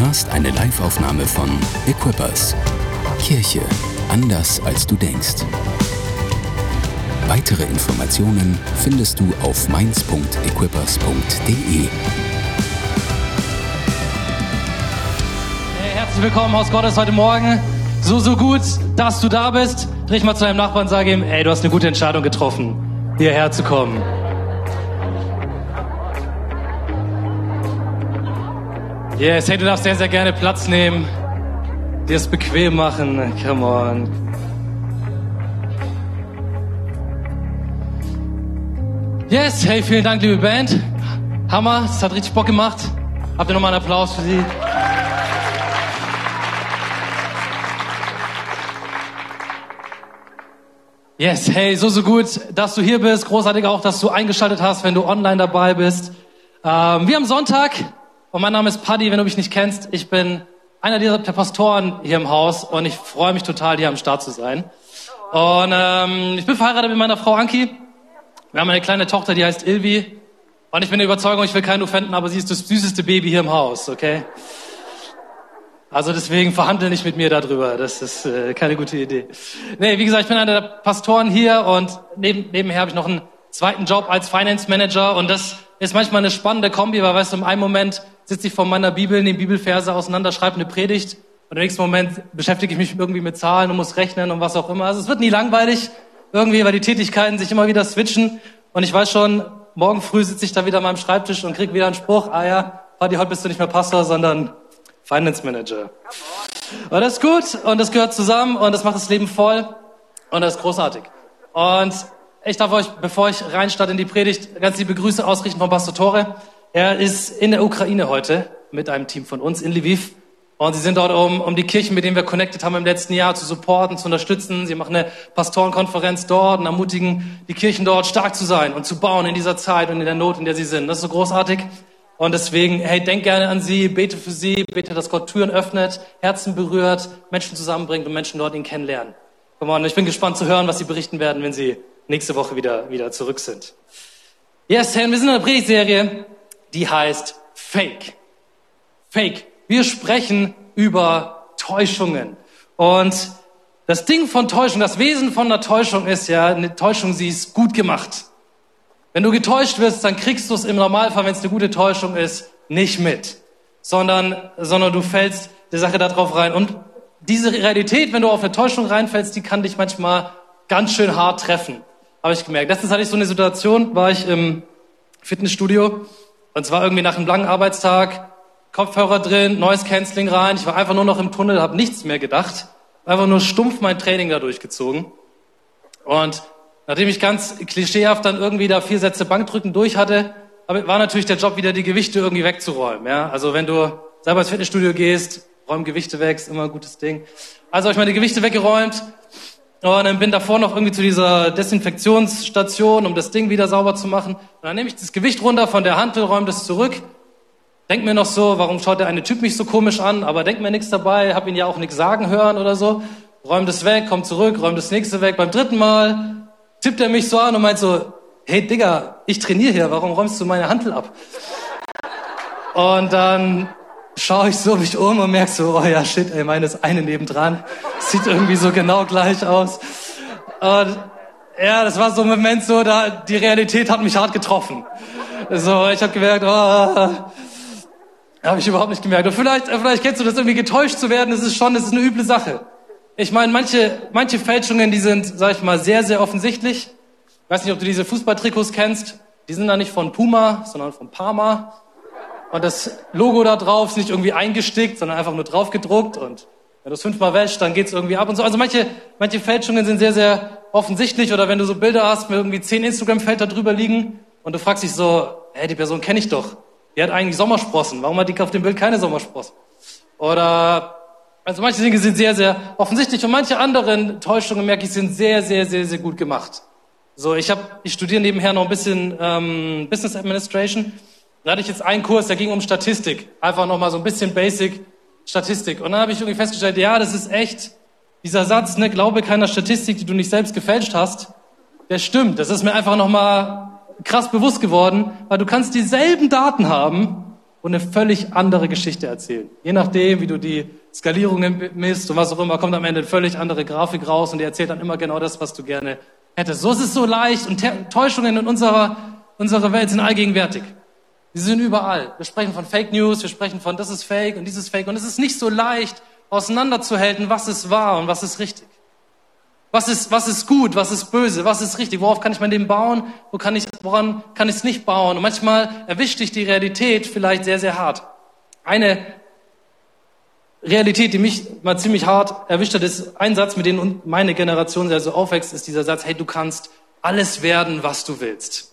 hörst eine Liveaufnahme von Equippers. Kirche anders als du denkst. Weitere Informationen findest du auf mainz.equippers.de. Herzlich willkommen, Haus Gottes, heute Morgen. So, so gut, dass du da bist. Dreh mal zu deinem Nachbarn und sage ihm, ey, du hast eine gute Entscheidung getroffen, hierher zu kommen. Yes, hey, du darfst sehr, sehr gerne Platz nehmen, dir es bequem machen. Come on. Yes, hey, vielen Dank, liebe Band. Hammer, es hat richtig Bock gemacht. Habt ihr nochmal einen Applaus für sie? Yes, hey, so, so gut, dass du hier bist. Großartig auch, dass du eingeschaltet hast, wenn du online dabei bist. Ähm, wir haben Sonntag und mein Name ist Paddy, wenn du mich nicht kennst. Ich bin einer dieser Pastoren hier im Haus und ich freue mich total, hier am Start zu sein. Und ähm, ich bin verheiratet mit meiner Frau Anki. Wir haben eine kleine Tochter, die heißt Ilvi. Und ich bin der Überzeugung, ich will keinen offenden, aber sie ist das süßeste Baby hier im Haus, okay? Also deswegen verhandle nicht mit mir darüber. Das ist äh, keine gute Idee. Nee, wie gesagt, ich bin einer der Pastoren hier und neben, nebenher habe ich noch einen zweiten Job als Finance Manager und das ist manchmal eine spannende Kombi, weil weißt du, im einen Moment sitze ich vor meiner Bibel, nehme Bibelverse auseinander, schreibe eine Predigt und im nächsten Moment beschäftige ich mich irgendwie mit Zahlen und muss rechnen und was auch immer. Also es wird nie langweilig irgendwie, weil die Tätigkeiten sich immer wieder switchen und ich weiß schon, morgen früh sitze ich da wieder an meinem Schreibtisch und krieg wieder einen Spruch, ah ja, Party, heute bist du nicht mehr Pastor, sondern Finance Manager. Und das ist gut und das gehört zusammen und das macht das Leben voll und das ist großartig. Und ich darf euch, bevor ich reinstarte in die Predigt, ganz liebe Grüße ausrichten von Pastor Tore. Er ist in der Ukraine heute mit einem Team von uns in Lviv. Und sie sind dort, um, um die Kirchen, mit denen wir connected haben im letzten Jahr, zu supporten, zu unterstützen. Sie machen eine Pastorenkonferenz dort und ermutigen die Kirchen dort stark zu sein und zu bauen in dieser Zeit und in der Not, in der sie sind. Das ist so großartig. Und deswegen, hey, denk gerne an sie, bete für sie, bete, dass Gott Türen öffnet, Herzen berührt, Menschen zusammenbringt und Menschen dort ihn kennenlernen. Come on, ich bin gespannt zu hören, was sie berichten werden, wenn sie nächste Woche wieder, wieder zurück sind. Yes, hey, wir sind in einer Predigtserie, die heißt Fake. Fake. Wir sprechen über Täuschungen. Und das Ding von Täuschung, das Wesen von einer Täuschung ist ja, eine Täuschung, sie ist gut gemacht. Wenn du getäuscht wirst, dann kriegst du es im Normalfall, wenn es eine gute Täuschung ist, nicht mit, sondern, sondern du fällst der Sache darauf rein. Und diese Realität, wenn du auf eine Täuschung reinfällst, die kann dich manchmal ganz schön hart treffen, habe ich gemerkt. Letztens hatte ich so eine Situation, war ich im Fitnessstudio und zwar irgendwie nach einem langen Arbeitstag, Kopfhörer drin, neues Canceling rein. Ich war einfach nur noch im Tunnel, habe nichts mehr gedacht, einfach nur stumpf mein Training da durchgezogen. Und Nachdem ich ganz klischeehaft dann irgendwie da vier Sätze Bankdrücken durch hatte, war natürlich der Job wieder die Gewichte irgendwie wegzuräumen. Ja? Also wenn du selber ins Fitnessstudio gehst, räum Gewichte weg, ist immer ein gutes Ding. Also habe ich meine Gewichte weggeräumt und dann bin davor noch irgendwie zu dieser Desinfektionsstation, um das Ding wieder sauber zu machen. Und dann nehme ich das Gewicht runter von der Hantel, räume das zurück. Denk mir noch so, warum schaut der eine Typ mich so komisch an? Aber denk mir nichts dabei, hab ihn ja auch nichts sagen hören oder so. Räum das weg, komm zurück, räum das nächste weg. Beim dritten Mal tippt er mich so an und meint so, hey Digga, ich trainiere hier, warum räumst du meine Hantel ab? Und dann schaue ich so mich um und merke so, oh ja, shit, ey, meine ist eine nebendran. Sieht irgendwie so genau gleich aus. Und ja, das war so ein Moment so, da die Realität hat mich hart getroffen. So, ich habe gemerkt, oh, habe ich überhaupt nicht gemerkt. Und vielleicht, vielleicht kennst du das irgendwie getäuscht zu werden, das ist schon, das ist eine üble Sache. Ich meine, manche, manche Fälschungen, die sind, sag ich mal, sehr, sehr offensichtlich. Ich weiß nicht, ob du diese Fußballtrikots kennst. Die sind da nicht von Puma, sondern von Parma. Und das Logo da drauf ist nicht irgendwie eingestickt, sondern einfach nur drauf gedruckt. Und wenn du es fünfmal wäschst, dann geht's irgendwie ab und so. Also manche, manche Fälschungen sind sehr, sehr offensichtlich. Oder wenn du so Bilder hast, mit irgendwie zehn Instagram-Felder drüber liegen und du fragst dich so, hey, die Person kenne ich doch. Die hat eigentlich Sommersprossen. Warum hat die auf dem Bild keine Sommersprossen? Oder also manche Dinge sind sehr, sehr offensichtlich und manche anderen Täuschungen, merke ich, sind sehr, sehr, sehr, sehr gut gemacht. So, ich habe, ich studiere nebenher noch ein bisschen ähm, Business Administration. Da hatte ich jetzt einen Kurs, der ging um Statistik. Einfach nochmal so ein bisschen Basic Statistik. Und dann habe ich irgendwie festgestellt, ja, das ist echt, dieser Satz, ne, glaube keiner Statistik, die du nicht selbst gefälscht hast, der stimmt. Das ist mir einfach nochmal krass bewusst geworden, weil du kannst dieselben Daten haben, und eine völlig andere Geschichte erzählen. Je nachdem, wie du die Skalierungen misst und was auch immer, kommt am Ende eine völlig andere Grafik raus und die erzählt dann immer genau das, was du gerne hättest. So ist es so leicht und Täuschungen in unserer, unserer Welt sind allgegenwärtig. Sie sind überall. Wir sprechen von Fake News, wir sprechen von das ist Fake und dieses Fake und es ist nicht so leicht auseinanderzuhalten, was ist wahr und was ist richtig. Was ist, was ist gut, was ist böse, was ist richtig, worauf kann ich mein Leben bauen, wo kann ich, woran kann ich es nicht bauen. Und manchmal erwischt dich die Realität vielleicht sehr, sehr hart. Eine Realität, die mich mal ziemlich hart erwischt hat, ist ein Satz, mit dem meine Generation sehr so aufwächst, ist dieser Satz, hey, du kannst alles werden, was du willst.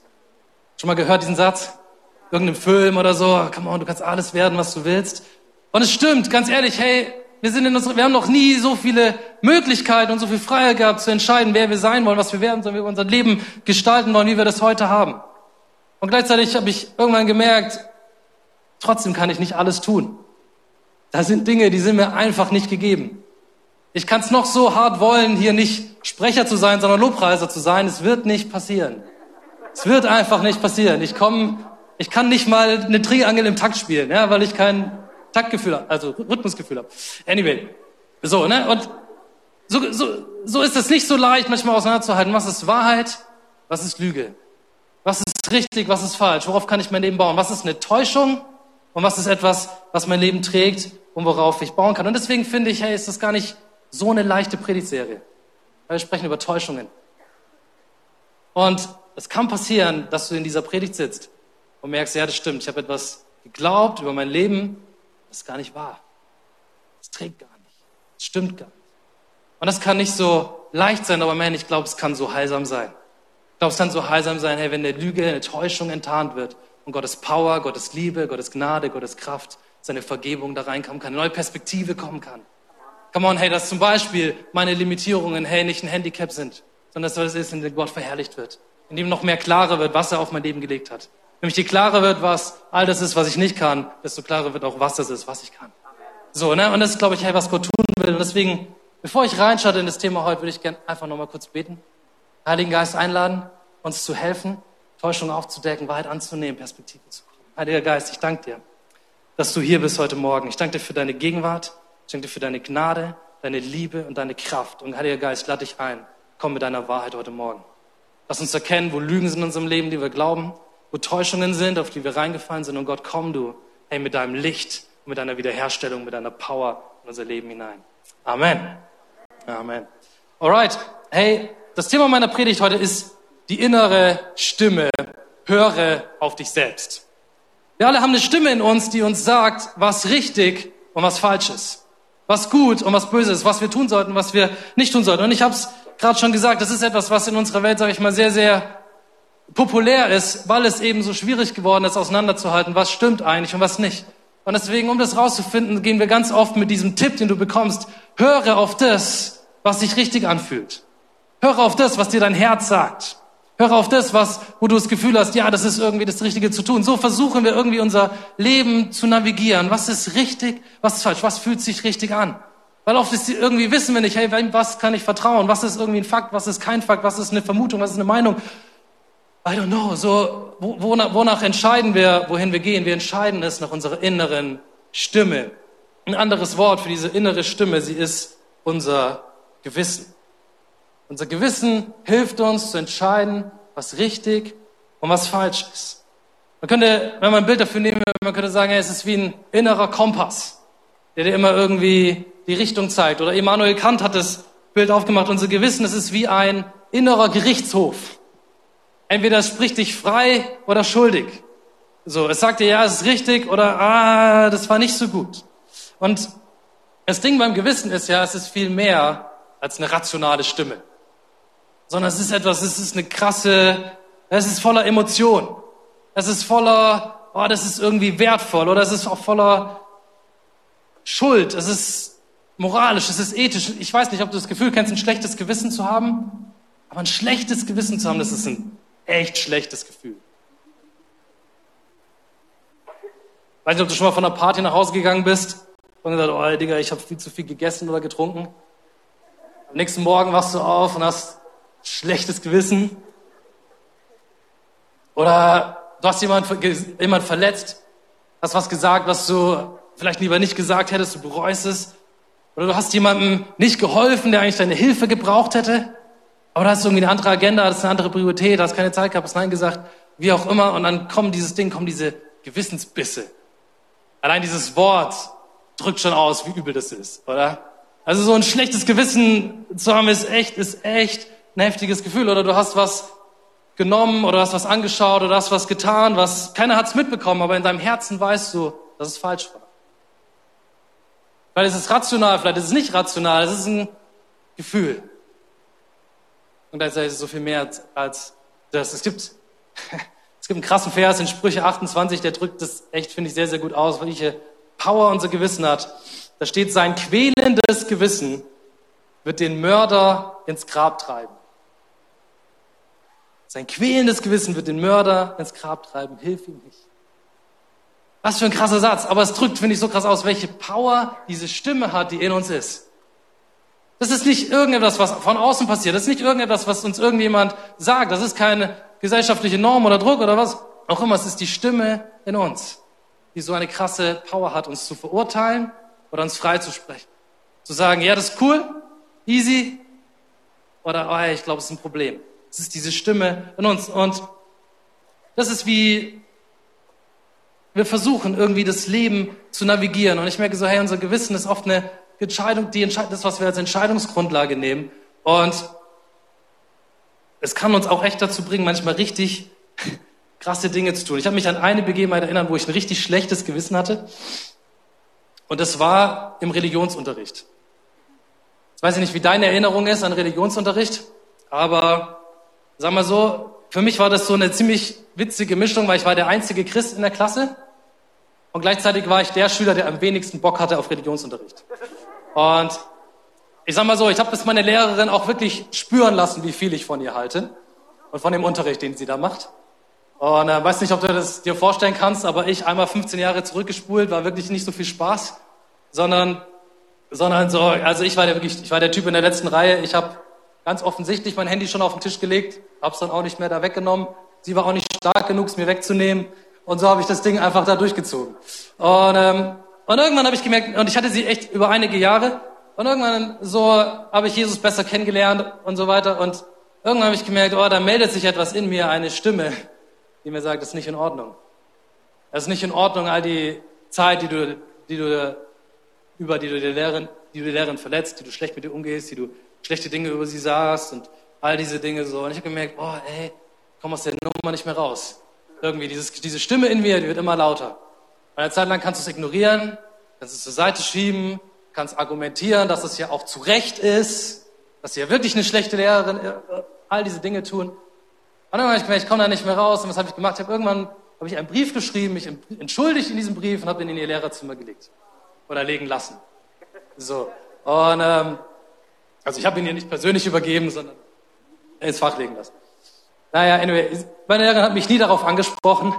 Schon mal gehört diesen Satz? Irgendeinem Film oder so, come on, du kannst alles werden, was du willst. Und es stimmt, ganz ehrlich, hey, wir, sind in unserer, wir haben noch nie so viele Möglichkeiten und so viel Freiheit gehabt zu entscheiden, wer wir sein wollen, was wir werden sollen, wie wir unser Leben gestalten wollen, wie wir das heute haben. Und gleichzeitig habe ich irgendwann gemerkt, trotzdem kann ich nicht alles tun. Da sind Dinge, die sind mir einfach nicht gegeben. Ich kann es noch so hart wollen, hier nicht Sprecher zu sein, sondern Lobpreiser zu sein. Es wird nicht passieren. Es wird einfach nicht passieren. Ich komme, ich kann nicht mal eine Triangel im Takt spielen, ja, weil ich kein Taktgefühl also Rhythmusgefühl habe. Anyway, so, ne? Und so, so, so ist es nicht so leicht, manchmal auseinanderzuhalten, was ist Wahrheit, was ist Lüge, was ist richtig, was ist falsch, worauf kann ich mein Leben bauen, was ist eine Täuschung und was ist etwas, was mein Leben trägt und worauf ich bauen kann. Und deswegen finde ich, hey, ist das gar nicht so eine leichte Predigtserie, weil wir sprechen über Täuschungen. Und es kann passieren, dass du in dieser Predigt sitzt und merkst, ja, das stimmt, ich habe etwas geglaubt über mein Leben, das ist gar nicht wahr. Das trägt gar nicht. Das stimmt gar nicht. Und das kann nicht so leicht sein, aber man, ich glaube, es kann so heilsam sein. Ich glaube, es kann so heilsam sein, hey, wenn eine Lüge, eine Täuschung enttarnt wird und Gottes Power, Gottes Liebe, Gottes Gnade, Gottes Kraft, seine Vergebung da reinkommen kann, eine neue Perspektive kommen kann. Come on, hey, dass zum Beispiel meine Limitierungen, hey, nicht ein Handicap sind, sondern dass das ist, in dem Gott verherrlicht wird, in dem noch mehr klarer wird, was er auf mein Leben gelegt hat. Nämlich je klarer wird, was all das ist, was ich nicht kann, desto klarer wird auch, was das ist, was ich kann. So, ne? Und das ist, glaube ich, hey, was Gott tun will. Und deswegen, bevor ich reinschaue in das Thema heute, würde ich gerne einfach nochmal kurz beten. Heiligen Geist einladen, uns zu helfen, Täuschung aufzudecken, Wahrheit anzunehmen, Perspektive zu kommen. Heiliger Geist, ich danke dir, dass du hier bist heute Morgen. Ich danke dir für deine Gegenwart. Ich danke dir für deine Gnade, deine Liebe und deine Kraft. Und Heiliger Geist, lade dich ein. Komm mit deiner Wahrheit heute Morgen. Lass uns erkennen, wo Lügen sind in unserem Leben, die wir glauben wo Täuschungen sind, auf die wir reingefallen sind. Und Gott, komm du, hey, mit deinem Licht, mit deiner Wiederherstellung, mit deiner Power in unser Leben hinein. Amen. Amen. Alright. Hey, das Thema meiner Predigt heute ist die innere Stimme. Höre auf dich selbst. Wir alle haben eine Stimme in uns, die uns sagt, was richtig und was falsch ist. Was gut und was böse ist, was wir tun sollten, was wir nicht tun sollten. Und ich habe es gerade schon gesagt, das ist etwas, was in unserer Welt, sage ich mal, sehr, sehr populär ist, weil es eben so schwierig geworden ist, auseinanderzuhalten, was stimmt eigentlich und was nicht. Und deswegen, um das rauszufinden, gehen wir ganz oft mit diesem Tipp, den du bekommst, höre auf das, was sich richtig anfühlt. Höre auf das, was dir dein Herz sagt. Höre auf das, was, wo du das Gefühl hast, ja, das ist irgendwie das Richtige zu tun. So versuchen wir irgendwie unser Leben zu navigieren. Was ist richtig, was ist falsch, was fühlt sich richtig an? Weil oft ist irgendwie wissen wir nicht, hey, was kann ich vertrauen? Was ist irgendwie ein Fakt? Was ist kein Fakt? Was ist eine Vermutung? Was ist eine Meinung? I don't know, so, wonach, wonach entscheiden wir, wohin wir gehen? Wir entscheiden es nach unserer inneren Stimme. Ein anderes Wort für diese innere Stimme, sie ist unser Gewissen. Unser Gewissen hilft uns zu entscheiden, was richtig und was falsch ist. Man könnte, wenn man ein Bild dafür nehmen, man könnte sagen, es ist wie ein innerer Kompass, der dir immer irgendwie die Richtung zeigt. Oder Immanuel Kant hat das Bild aufgemacht, unser Gewissen, es ist wie ein innerer Gerichtshof. Entweder es spricht dich frei oder schuldig. So, es sagt dir, ja, es ist richtig oder, ah, das war nicht so gut. Und das Ding beim Gewissen ist ja, es ist viel mehr als eine rationale Stimme. Sondern es ist etwas, es ist eine krasse, es ist voller Emotion. Es ist voller, oh, das ist irgendwie wertvoll oder es ist auch voller Schuld. Es ist moralisch, es ist ethisch. Ich weiß nicht, ob du das Gefühl kennst, ein schlechtes Gewissen zu haben. Aber ein schlechtes Gewissen zu haben, das ist ein echt schlechtes Gefühl. Weiß nicht, ob du schon mal von einer Party nach Hause gegangen bist und gesagt, oh Digga, ich habe viel zu viel gegessen oder getrunken. Am nächsten Morgen wachst du auf und hast schlechtes Gewissen. Oder du hast jemanden jemand verletzt, hast was gesagt, was du vielleicht lieber nicht gesagt hättest, du bereust es. Oder du hast jemandem nicht geholfen, der eigentlich deine Hilfe gebraucht hätte. Aber da hast du irgendwie eine andere Agenda, das ist eine andere Priorität, hast keine Zeit gehabt, hast Nein gesagt, wie auch immer. Und dann kommen dieses Ding, kommen diese Gewissensbisse. Allein dieses Wort drückt schon aus, wie übel das ist, oder? Also so ein schlechtes Gewissen zu haben ist echt, ist echt ein heftiges Gefühl. Oder du hast was genommen oder hast was angeschaut oder hast was getan, was keiner hat's mitbekommen, aber in deinem Herzen weißt du, dass es falsch war. Weil es ist rational, vielleicht ist es nicht rational, es ist ein Gefühl. Und da es so viel mehr als das. Es gibt, es gibt einen krassen Vers in Sprüche 28, der drückt das echt, finde ich, sehr, sehr gut aus, welche Power unser Gewissen hat. Da steht, sein quälendes Gewissen wird den Mörder ins Grab treiben. Sein quälendes Gewissen wird den Mörder ins Grab treiben. Hilf ihm nicht. Was für ein krasser Satz. Aber es drückt, finde ich, so krass aus, welche Power diese Stimme hat, die in uns ist. Das ist nicht irgendetwas, was von außen passiert. Das ist nicht irgendetwas, was uns irgendjemand sagt. Das ist keine gesellschaftliche Norm oder Druck oder was auch immer. Es ist die Stimme in uns, die so eine krasse Power hat, uns zu verurteilen oder uns freizusprechen. Zu sagen, ja, das ist cool, easy, oder oh, ich glaube, es ist ein Problem. Es ist diese Stimme in uns. Und das ist wie, wir versuchen irgendwie das Leben zu navigieren. Und ich merke so, hey, unser Gewissen ist oft eine Entscheidung, die Entscheidung, das, was wir als Entscheidungsgrundlage nehmen. Und es kann uns auch echt dazu bringen, manchmal richtig krasse Dinge zu tun. Ich habe mich an eine Begebenheit erinnert, wo ich ein richtig schlechtes Gewissen hatte. Und das war im Religionsunterricht. Jetzt weiß ich nicht, wie deine Erinnerung ist an Religionsunterricht, aber sag mal so, für mich war das so eine ziemlich witzige Mischung, weil ich war der einzige Christ in der Klasse und gleichzeitig war ich der Schüler, der am wenigsten Bock hatte auf Religionsunterricht. Und ich sag mal so, ich habe bis meine Lehrerin auch wirklich spüren lassen, wie viel ich von ihr halte und von dem Unterricht, den sie da macht. Und äh, weiß nicht, ob du das dir vorstellen kannst, aber ich einmal 15 Jahre zurückgespult, war wirklich nicht so viel Spaß, sondern, sondern so, also ich war der wirklich, ich war der Typ in der letzten Reihe. Ich habe ganz offensichtlich mein Handy schon auf den Tisch gelegt, hab's dann auch nicht mehr da weggenommen. Sie war auch nicht stark genug, es mir wegzunehmen. Und so habe ich das Ding einfach da durchgezogen. Und, ähm, und irgendwann habe ich gemerkt, und ich hatte sie echt über einige Jahre, und irgendwann so habe ich Jesus besser kennengelernt und so weiter. Und irgendwann habe ich gemerkt, oh, da meldet sich etwas in mir, eine Stimme, die mir sagt, das ist nicht in Ordnung. Das ist nicht in Ordnung, all die Zeit, die du, die du über die du die Lehrerin, die du die Lehrerin verletzt, die du schlecht mit dir umgehst, die du schlechte Dinge über sie sagst und all diese Dinge so. Und ich habe gemerkt, oh, ey, komm aus der Nummer nicht mehr raus. Irgendwie dieses, diese Stimme in mir, die wird immer lauter. Eine Zeit lang kannst du es ignorieren, kannst es zur Seite schieben, kannst argumentieren, dass es ja auch zu Recht ist, dass sie ja wirklich eine schlechte Lehrerin, äh, all diese Dinge tun. Und dann habe ich gemerkt, ich komme da nicht mehr raus. Und was habe ich gemacht? Ich habe irgendwann habe ich einen Brief geschrieben, mich entschuldigt in diesem Brief und habe ihn in ihr Lehrerzimmer gelegt oder legen lassen. So und ähm, also ich habe ihn ihr nicht persönlich übergeben, sondern ins Fach legen lassen. Naja, anyway, meine Lehrerin hat mich nie darauf angesprochen,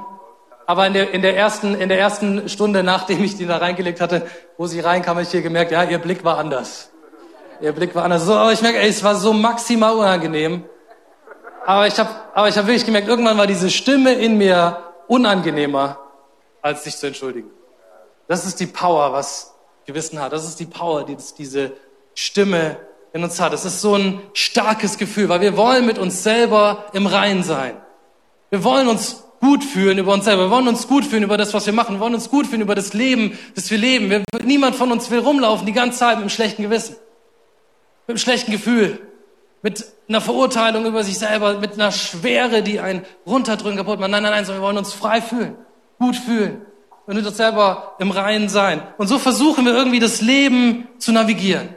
aber in der, in der, ersten, in der ersten Stunde, nachdem ich die da reingelegt hatte, wo sie reinkam, habe ich hier gemerkt, ja, ihr Blick war anders. Ihr Blick war anders. So, aber ich merke, ey, es war so maximal unangenehm. Aber ich habe aber ich hab wirklich gemerkt, irgendwann war diese Stimme in mir unangenehmer, als sich zu entschuldigen. Das ist die Power, was Gewissen hat. Das ist die Power, die diese Stimme in uns hat. Es ist so ein starkes Gefühl, weil wir wollen mit uns selber im Rein sein. Wir wollen uns gut fühlen über uns selber. Wir wollen uns gut fühlen über das, was wir machen. Wir wollen uns gut fühlen über das Leben, das wir leben. Wir, niemand von uns will rumlaufen die ganze Zeit mit einem schlechten Gewissen. Mit einem schlechten Gefühl. Mit einer Verurteilung über sich selber. Mit einer Schwere, die einen runterdrücken, kaputt machen. Nein, nein, nein, sondern wir wollen uns frei fühlen. Gut fühlen. Und mit uns selber im Reinen sein. Und so versuchen wir irgendwie das Leben zu navigieren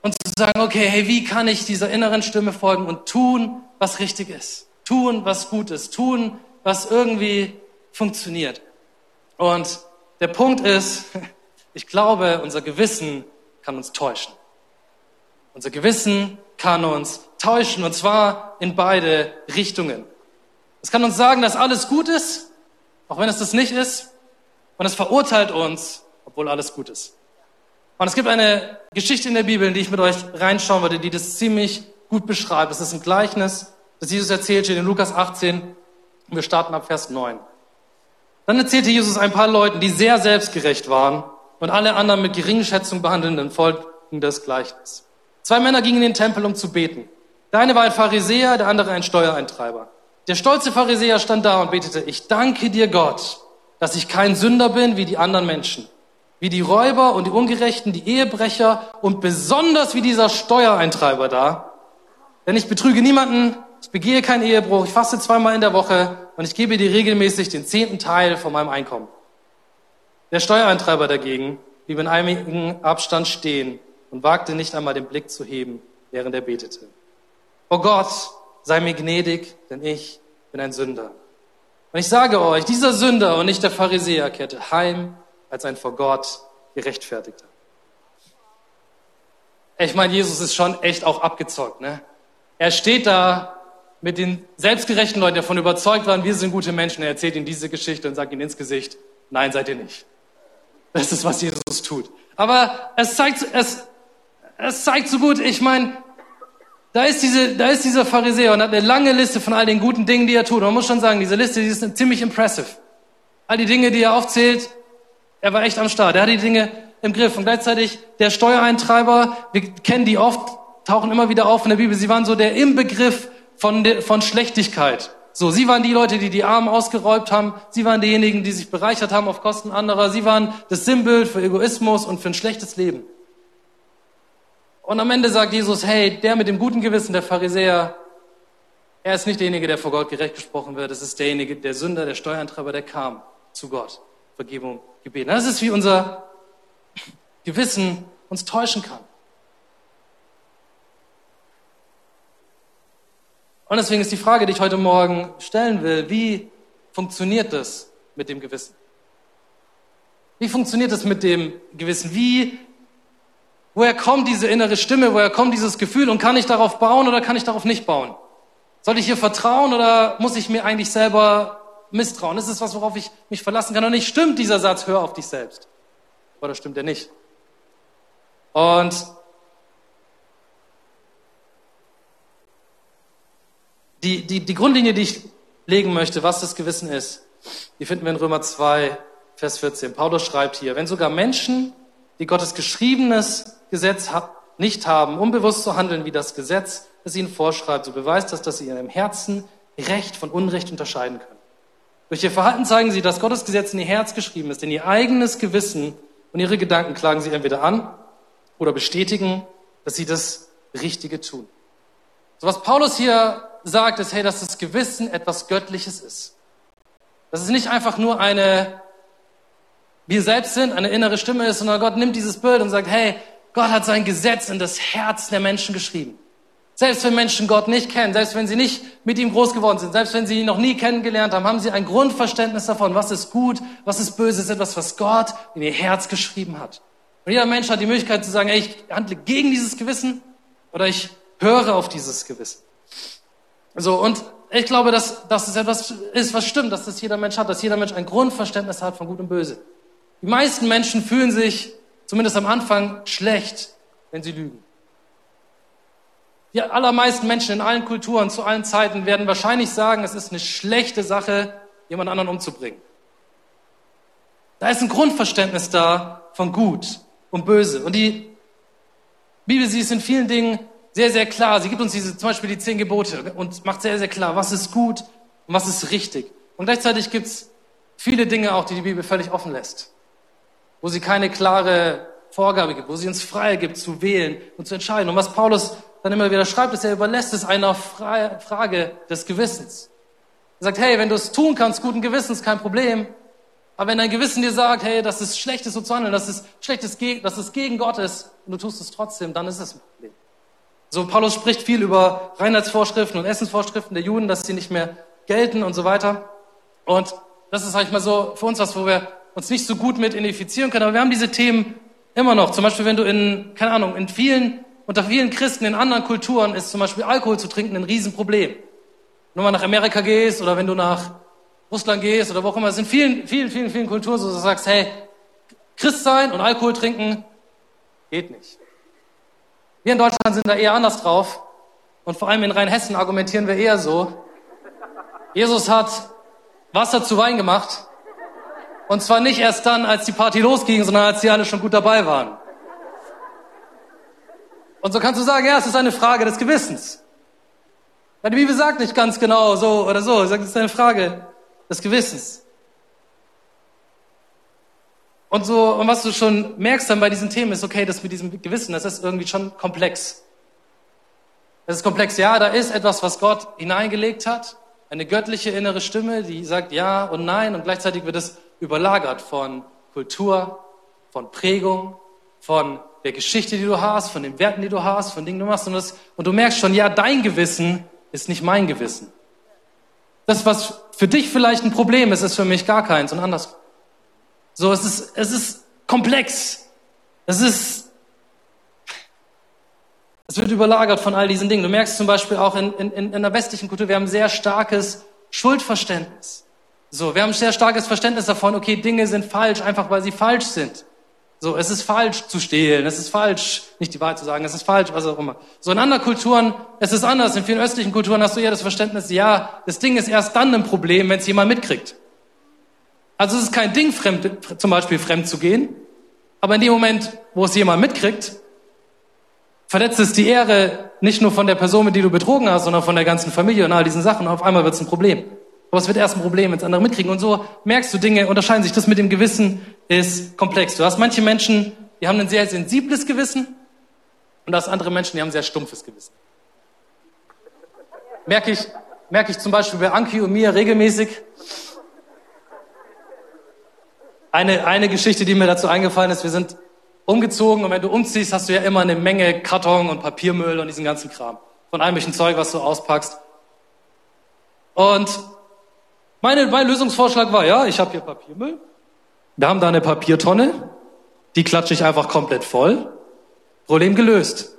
und zu sagen, okay, hey, wie kann ich dieser inneren Stimme folgen und tun, was richtig ist, tun, was gut ist, tun, was irgendwie funktioniert. Und der Punkt ist, ich glaube, unser Gewissen kann uns täuschen. Unser Gewissen kann uns täuschen und zwar in beide Richtungen. Es kann uns sagen, dass alles gut ist, auch wenn es das nicht ist, und es verurteilt uns, obwohl alles gut ist. Und es gibt eine Geschichte in der Bibel, in die ich mit euch reinschauen würde, die das ziemlich gut beschreibt. Es ist ein Gleichnis, das Jesus erzählt, steht in Lukas 18. Und wir starten ab Vers 9. Dann erzählte Jesus ein paar Leuten, die sehr selbstgerecht waren und alle anderen mit Geringschätzung behandelnden folgendes Gleichnis. Zwei Männer gingen in den Tempel, um zu beten. Der eine war ein Pharisäer, der andere ein Steuereintreiber. Der stolze Pharisäer stand da und betete, ich danke dir Gott, dass ich kein Sünder bin wie die anderen Menschen, wie die Räuber und die Ungerechten, die Ehebrecher und besonders wie dieser Steuereintreiber da. Denn ich betrüge niemanden, ich begehe keinen Ehebruch, ich faste zweimal in der Woche und ich gebe dir regelmäßig den zehnten Teil von meinem Einkommen. Der Steuereintreiber dagegen blieb in einigen Abstand stehen und wagte nicht einmal den Blick zu heben, während er betete. O Gott, sei mir gnädig, denn ich bin ein Sünder. Und ich sage euch, dieser Sünder und nicht der Pharisäer kehrte heim als ein vor Gott gerechtfertigter. Ich meine, Jesus ist schon echt auch abgezockt, ne? Er steht da mit den selbstgerechten Leuten, die davon überzeugt waren, wir sind gute Menschen. Er erzählt ihnen diese Geschichte und sagt ihnen ins Gesicht, nein, seid ihr nicht. Das ist, was Jesus tut. Aber es zeigt, es, es zeigt so gut, ich meine, da ist, diese, da ist dieser Pharisäer und hat eine lange Liste von all den guten Dingen, die er tut. Man muss schon sagen, diese Liste, die ist ziemlich impressive. All die Dinge, die er aufzählt, er war echt am Start. Er hat die Dinge im Griff. Und gleichzeitig der Steuereintreiber, wir kennen die oft, tauchen immer wieder auf in der Bibel. Sie waren so der Inbegriff von, de, von Schlechtigkeit. So, sie waren die Leute, die die Armen ausgeräubt haben. Sie waren diejenigen, die sich bereichert haben auf Kosten anderer. Sie waren das Sinnbild für Egoismus und für ein schlechtes Leben. Und am Ende sagt Jesus, hey, der mit dem guten Gewissen, der Pharisäer, er ist nicht derjenige, der vor Gott gerecht gesprochen wird. Es ist derjenige, der Sünder, der Steuereintreiber, der kam zu Gott. Vergebung gebeten. Das ist, wie unser Gewissen uns täuschen kann. Und deswegen ist die Frage, die ich heute Morgen stellen will, wie funktioniert das mit dem Gewissen? Wie funktioniert das mit dem Gewissen? Wie Woher kommt diese innere Stimme? Woher kommt dieses Gefühl? Und kann ich darauf bauen oder kann ich darauf nicht bauen? Soll ich hier vertrauen oder muss ich mir eigentlich selber misstrauen? Ist was, worauf ich mich verlassen kann. Und nicht stimmt dieser Satz, hör auf dich selbst. Oder stimmt er nicht? Und die, die, die Grundlinie, die ich legen möchte, was das Gewissen ist, die finden wir in Römer 2, Vers 14. Paulus schreibt hier, wenn sogar Menschen, die Gottes geschriebenes Gesetz nicht haben, unbewusst zu handeln, wie das Gesetz es ihnen vorschreibt, so beweist das, dass sie in ihrem Herzen Recht von Unrecht unterscheiden können. Durch ihr Verhalten zeigen sie, dass Gottes Gesetz in ihr Herz geschrieben ist, in ihr eigenes Gewissen und ihre Gedanken klagen sie entweder an oder bestätigen, dass sie das Richtige tun. So was Paulus hier sagt, ist, hey, dass das Gewissen etwas Göttliches ist. Dass es nicht einfach nur eine, wir selbst sind, eine innere Stimme ist, sondern Gott nimmt dieses Bild und sagt, hey, Gott hat sein Gesetz in das Herz der Menschen geschrieben. Selbst wenn Menschen Gott nicht kennen, selbst wenn sie nicht mit ihm groß geworden sind, selbst wenn sie ihn noch nie kennengelernt haben, haben sie ein Grundverständnis davon, was ist gut, was ist böse, ist etwas, was Gott in ihr Herz geschrieben hat. Und jeder Mensch hat die Möglichkeit zu sagen, ey, ich handle gegen dieses Gewissen oder ich höre auf dieses Gewissen. So, und ich glaube, dass, dass es etwas ist, was stimmt, dass das jeder Mensch hat, dass jeder Mensch ein Grundverständnis hat von Gut und Böse. Die meisten Menschen fühlen sich zumindest am Anfang, schlecht, wenn sie lügen. Die allermeisten Menschen in allen Kulturen zu allen Zeiten werden wahrscheinlich sagen, es ist eine schlechte Sache, jemand anderen umzubringen. Da ist ein Grundverständnis da von Gut und Böse. Und die Bibel, sie ist in vielen Dingen sehr, sehr klar. Sie gibt uns diese, zum Beispiel die zehn Gebote und macht sehr, sehr klar, was ist gut und was ist richtig. Und gleichzeitig gibt es viele Dinge auch, die die Bibel völlig offen lässt wo sie keine klare Vorgabe gibt, wo sie uns frei gibt zu wählen und zu entscheiden. Und was Paulus dann immer wieder schreibt, ist, er überlässt es einer Frage des Gewissens. Er sagt, hey, wenn du es tun kannst, guten Gewissens, kein Problem. Aber wenn dein Gewissen dir sagt, hey, das ist schlechtes so zu handeln, das ist schlechtes, das ist gegen Gott ist, und du tust es trotzdem, dann ist es ein Problem. So, Paulus spricht viel über Reinheitsvorschriften und Essensvorschriften der Juden, dass sie nicht mehr gelten und so weiter. Und das ist, sag ich mal so, für uns was, wo wir uns nicht so gut mit identifizieren können, aber wir haben diese Themen immer noch. Zum Beispiel, wenn du in, keine Ahnung, in vielen, unter vielen Christen in anderen Kulturen ist zum Beispiel Alkohol zu trinken ein Riesenproblem. Wenn du mal nach Amerika gehst oder wenn du nach Russland gehst oder wo auch immer, es sind vielen, vielen, vielen, vielen Kulturen so, dass du sagst, hey, Christ sein und Alkohol trinken geht nicht. Wir in Deutschland sind da eher anders drauf und vor allem in Rheinhessen argumentieren wir eher so. Jesus hat Wasser zu Wein gemacht Und zwar nicht erst dann, als die Party losging, sondern als die alle schon gut dabei waren. Und so kannst du sagen, ja, es ist eine Frage des Gewissens. Weil die Bibel sagt nicht ganz genau so oder so, sie sagt, es ist eine Frage des Gewissens. Und so, und was du schon merkst dann bei diesen Themen ist, okay, das mit diesem Gewissen, das ist irgendwie schon komplex. Das ist komplex. Ja, da ist etwas, was Gott hineingelegt hat. Eine göttliche innere Stimme, die sagt ja und nein und gleichzeitig wird es überlagert von Kultur, von Prägung, von der Geschichte, die du hast, von den Werten, die du hast, von Dingen, die du machst. Und, das, und du merkst schon, ja, dein Gewissen ist nicht mein Gewissen. Das, was für dich vielleicht ein Problem ist, ist für mich gar keins und anders. So, es ist, es ist komplex. Es ist es wird überlagert von all diesen Dingen. Du merkst zum Beispiel auch in, in, in der westlichen Kultur, wir haben sehr starkes Schuldverständnis. So, wir haben ein sehr starkes Verständnis davon, okay, Dinge sind falsch, einfach weil sie falsch sind. So, es ist falsch zu stehlen, es ist falsch, nicht die Wahrheit zu sagen, es ist falsch, was auch immer. So, in anderen Kulturen, es ist anders. In vielen östlichen Kulturen hast du eher das Verständnis, ja, das Ding ist erst dann ein Problem, wenn es jemand mitkriegt. Also es ist kein Ding, fremd, zum Beispiel fremd zu gehen, aber in dem Moment, wo es jemand mitkriegt, verletzt es die Ehre nicht nur von der Person, mit die du betrogen hast, sondern von der ganzen Familie und all diesen Sachen. Und auf einmal wird es ein Problem. Aber es wird erst ein Problem, wenn es andere mitkriegen. Und so merkst du, Dinge unterscheiden sich. Das mit dem Gewissen ist komplex. Du hast manche Menschen, die haben ein sehr sensibles Gewissen und du hast andere Menschen, die haben ein sehr stumpfes Gewissen. Merke ich, merke ich zum Beispiel bei Anki und mir regelmäßig. Eine, eine Geschichte, die mir dazu eingefallen ist, wir sind umgezogen und wenn du umziehst, hast du ja immer eine Menge Karton und Papiermüll und diesen ganzen Kram. Von allem möglichen Zeug, was du auspackst. Und meine, mein Lösungsvorschlag war, ja, ich habe hier Papiermüll. Wir haben da eine Papiertonne. Die klatsche ich einfach komplett voll. Problem gelöst.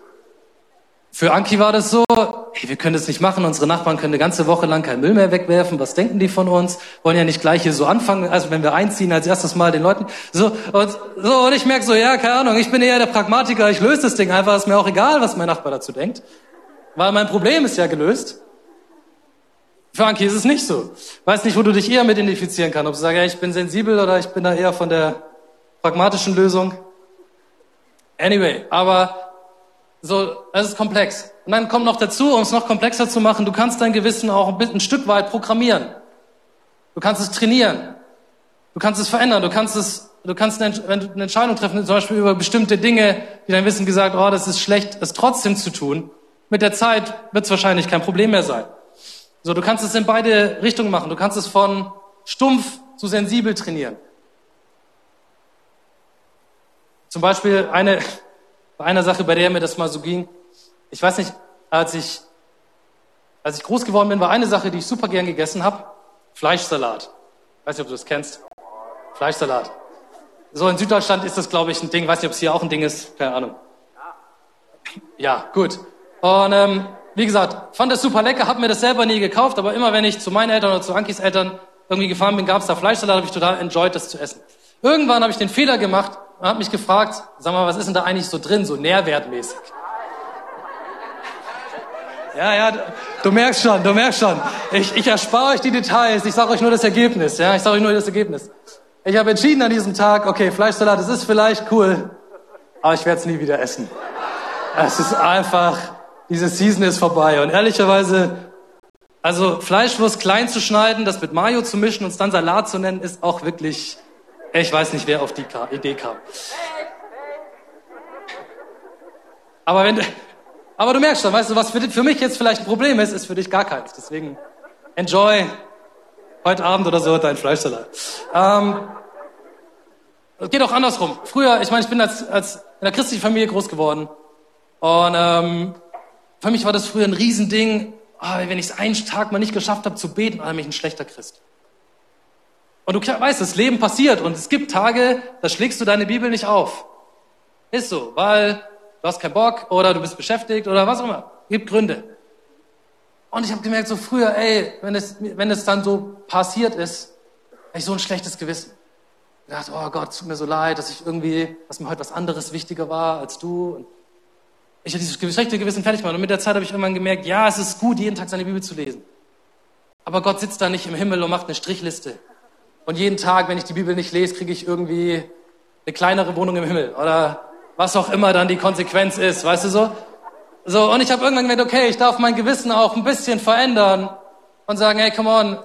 Für Anki war das so, hey, wir können das nicht machen, unsere Nachbarn können eine ganze Woche lang keinen Müll mehr wegwerfen, was denken die von uns? Wollen ja nicht gleich hier so anfangen, also wenn wir einziehen, als erstes Mal den Leuten, so, und, so, und ich merke so, ja, keine Ahnung, ich bin eher der Pragmatiker, ich löse das Ding einfach, ist mir auch egal, was mein Nachbar dazu denkt, weil mein Problem ist ja gelöst. Für Anki ist es nicht so. Weiß nicht, wo du dich eher mit identifizieren kannst, ob du sagst, ja, ich bin sensibel oder ich bin da eher von der pragmatischen Lösung. Anyway, aber so, es ist komplex. Und dann kommt noch dazu, um es noch komplexer zu machen, du kannst dein Gewissen auch ein, bisschen, ein Stück weit programmieren. Du kannst es trainieren. Du kannst es verändern. Du kannst es, du kannst eine, wenn du eine Entscheidung treffen, zum Beispiel über bestimmte Dinge, die dein Wissen gesagt, oh, das ist schlecht, es trotzdem zu tun. Mit der Zeit wird es wahrscheinlich kein Problem mehr sein. So, du kannst es in beide Richtungen machen. Du kannst es von stumpf zu sensibel trainieren. Zum Beispiel eine, bei einer Sache, bei der mir das mal so ging. Ich weiß nicht, als ich, als ich groß geworden bin, war eine Sache, die ich super gern gegessen habe, Fleischsalat. Ich weiß nicht, ob du das kennst. Fleischsalat. So in Süddeutschland ist das, glaube ich, ein Ding. Ich weiß nicht, ob es hier auch ein Ding ist. Keine Ahnung. Ja, gut. Und ähm, wie gesagt, fand das super lecker, habe mir das selber nie gekauft, aber immer wenn ich zu meinen Eltern oder zu Ankis Eltern irgendwie gefahren bin, gab es da Fleischsalat, habe ich total enjoyed, das zu essen. Irgendwann habe ich den Fehler gemacht, und hat mich gefragt, sag mal, was ist denn da eigentlich so drin, so nährwertmäßig? Ja, ja, du merkst schon, du merkst schon. Ich, ich erspare euch die Details, ich sage euch nur das Ergebnis, ja, ich sage euch nur das Ergebnis. Ich habe entschieden an diesem Tag, okay, Fleischsalat, das ist vielleicht cool, aber ich werde es nie wieder essen. Es ist einfach, diese Season ist vorbei. Und ehrlicherweise, also Fleischwurst klein zu schneiden, das mit Mayo zu mischen und es dann Salat zu nennen, ist auch wirklich ich weiß nicht, wer auf die Idee kam. Aber wenn, aber du merkst schon, weißt du, was für, für mich jetzt vielleicht ein Problem ist, ist für dich gar keins. Deswegen enjoy heute Abend oder so dein Fleischsalat. Ähm, geht auch andersrum. Früher, ich meine, ich bin als, als in einer christlichen Familie groß geworden. Und ähm, für mich war das früher ein Riesending, oh, wenn ich es einen Tag mal nicht geschafft habe zu beten, war ich ein schlechter Christ. Und du weißt, das Leben passiert und es gibt Tage, da schlägst du deine Bibel nicht auf. Ist so, weil du hast keinen Bock oder du bist beschäftigt oder was auch immer. Gibt Gründe. Und ich habe gemerkt, so früher, ey, wenn es, wenn es dann so passiert ist, habe ich so ein schlechtes Gewissen. Ich dachte, oh Gott, tut mir so leid, dass ich irgendwie, dass mir heute was anderes wichtiger war als du. Und ich habe dieses schlechte Gewissen fertig gemacht. Und mit der Zeit habe ich irgendwann gemerkt, ja, es ist gut, jeden Tag seine Bibel zu lesen. Aber Gott sitzt da nicht im Himmel und macht eine Strichliste Und jeden Tag, wenn ich die Bibel nicht lese, kriege ich irgendwie eine kleinere Wohnung im Himmel oder was auch immer dann die Konsequenz ist, weißt du so? So, und ich habe irgendwann gemerkt, okay, ich darf mein Gewissen auch ein bisschen verändern und sagen, hey, come on,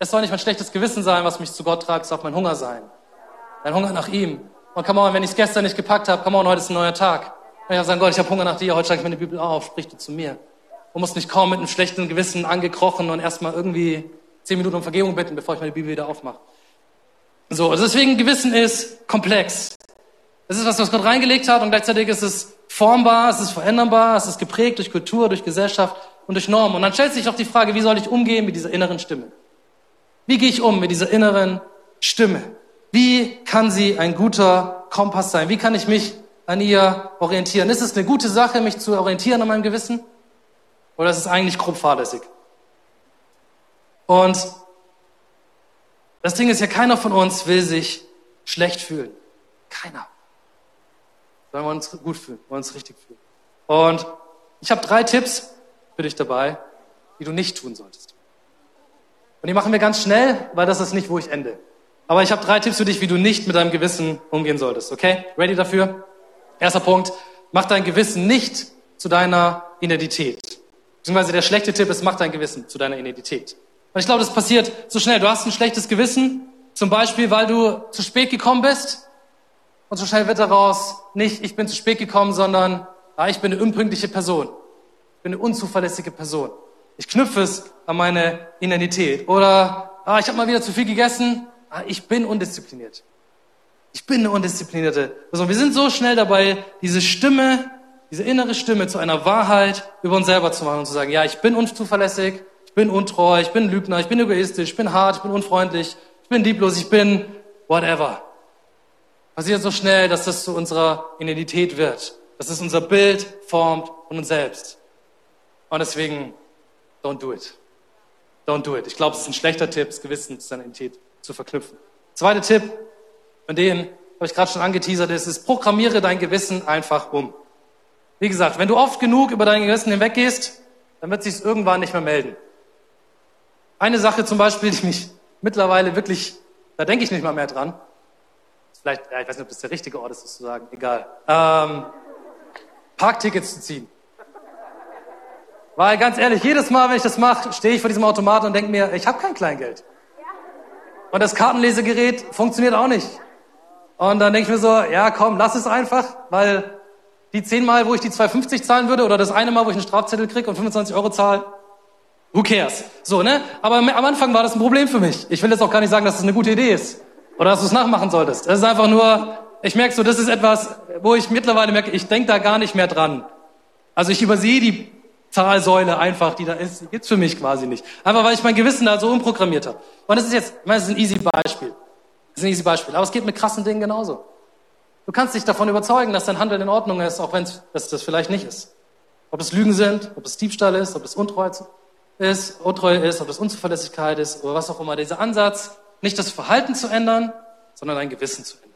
es soll nicht mein schlechtes Gewissen sein, was mich zu Gott tragt, es darf mein Hunger sein. Mein Hunger nach ihm. Und come on, wenn ich es gestern nicht gepackt habe, come on, heute ist ein neuer Tag. Und ich habe sagen, Gott, ich habe Hunger nach dir, heute schlage ich meine Bibel auf, sprich du zu mir. Du musst nicht kommen mit einem schlechten Gewissen angekrochen und erstmal irgendwie zehn Minuten um Vergebung bitten, bevor ich meine Bibel wieder aufmache. So, also deswegen Gewissen ist komplex. Es ist was, was Gott reingelegt hat und gleichzeitig ist es formbar, es ist veränderbar, es ist geprägt durch Kultur, durch Gesellschaft und durch Normen. Und dann stellt sich auch die Frage, wie soll ich umgehen mit dieser inneren Stimme? Wie gehe ich um mit dieser inneren Stimme? Wie kann sie ein guter Kompass sein? Wie kann ich mich an ihr orientieren? Ist es eine gute Sache, mich zu orientieren an meinem Gewissen? Oder ist es eigentlich grob fahrlässig? Und das Ding ist ja, keiner von uns will sich schlecht fühlen. Keiner. Sollen wir uns gut fühlen, wollen uns richtig fühlen. Und ich habe drei Tipps für dich dabei, die du nicht tun solltest. Und die machen wir ganz schnell, weil das ist nicht, wo ich ende. Aber ich habe drei Tipps für dich, wie du nicht mit deinem Gewissen umgehen solltest. Okay? Ready dafür? Erster Punkt. Mach dein Gewissen nicht zu deiner Identität. Beziehungsweise der schlechte Tipp ist, mach dein Gewissen zu deiner Identität. Und ich glaube, das passiert so schnell. Du hast ein schlechtes Gewissen, zum Beispiel, weil du zu spät gekommen bist. Und so schnell wird daraus nicht, ich bin zu spät gekommen, sondern ah, ich bin eine unpünktliche Person. Ich bin eine unzuverlässige Person. Ich knüpfe es an meine Identität. Oder ah, ich habe mal wieder zu viel gegessen, ah, ich bin undiszipliniert. Ich bin eine undisziplinierte Person. Wir sind so schnell dabei, diese Stimme, diese innere Stimme zu einer Wahrheit über uns selber zu machen und zu sagen, ja, ich bin unzuverlässig, ich bin untreu, ich bin Lügner, ich bin egoistisch, ich bin hart, ich bin unfreundlich, ich bin lieblos, ich bin whatever. Passiert so schnell, dass das zu unserer Identität wird. Dass es unser Bild formt von uns selbst. Und deswegen, don't do it. Don't do it. Ich glaube, es ist ein schlechter Tipp, das Gewissen zu seiner Identität zu verknüpfen. Zweiter Tipp, und den habe ich gerade schon angeteasert, ist, ist, programmiere dein Gewissen einfach um. Wie gesagt, wenn du oft genug über dein Gewissen hinweggehst, dann wird sich irgendwann nicht mehr melden. Eine Sache zum Beispiel, die mich mittlerweile wirklich, da denke ich nicht mal mehr dran. Vielleicht, ja, ich weiß nicht, ob das der richtige Ort ist, das zu sagen, egal. Ähm, Parktickets zu ziehen. Weil ganz ehrlich, jedes Mal, wenn ich das mache, stehe ich vor diesem Automaten und denke mir, ich habe kein Kleingeld. Und das Kartenlesegerät funktioniert auch nicht. Und dann denke ich mir so, ja komm, lass es einfach, weil die zehnmal, wo ich die 2,50 zahlen würde, oder das eine Mal, wo ich einen Strafzettel kriege und 25 Euro zahle, who cares? So, ne? Aber am Anfang war das ein Problem für mich. Ich will jetzt auch gar nicht sagen, dass das eine gute Idee ist. Oder dass du es nachmachen solltest. Es ist einfach nur, ich merke so, das ist etwas, wo ich mittlerweile merke, ich denke da gar nicht mehr dran. Also ich übersehe die Zahlsäule einfach, die da ist, die gibt's für mich quasi nicht. Einfach weil ich mein Gewissen da so umprogrammiert habe. Und das ist jetzt, ich meine, das ist ein easy Beispiel. Das ist ein easy Beispiel. Aber es geht mit krassen Dingen genauso. Du kannst dich davon überzeugen, dass dein Handeln in Ordnung ist, auch wenn es das vielleicht nicht ist. Ob es Lügen sind, ob es Diebstahl ist, ob es Untreu ist, Untreu ist, ob es Unzuverlässigkeit ist oder was auch immer. Dieser Ansatz, nicht das Verhalten zu ändern, sondern dein Gewissen zu ändern.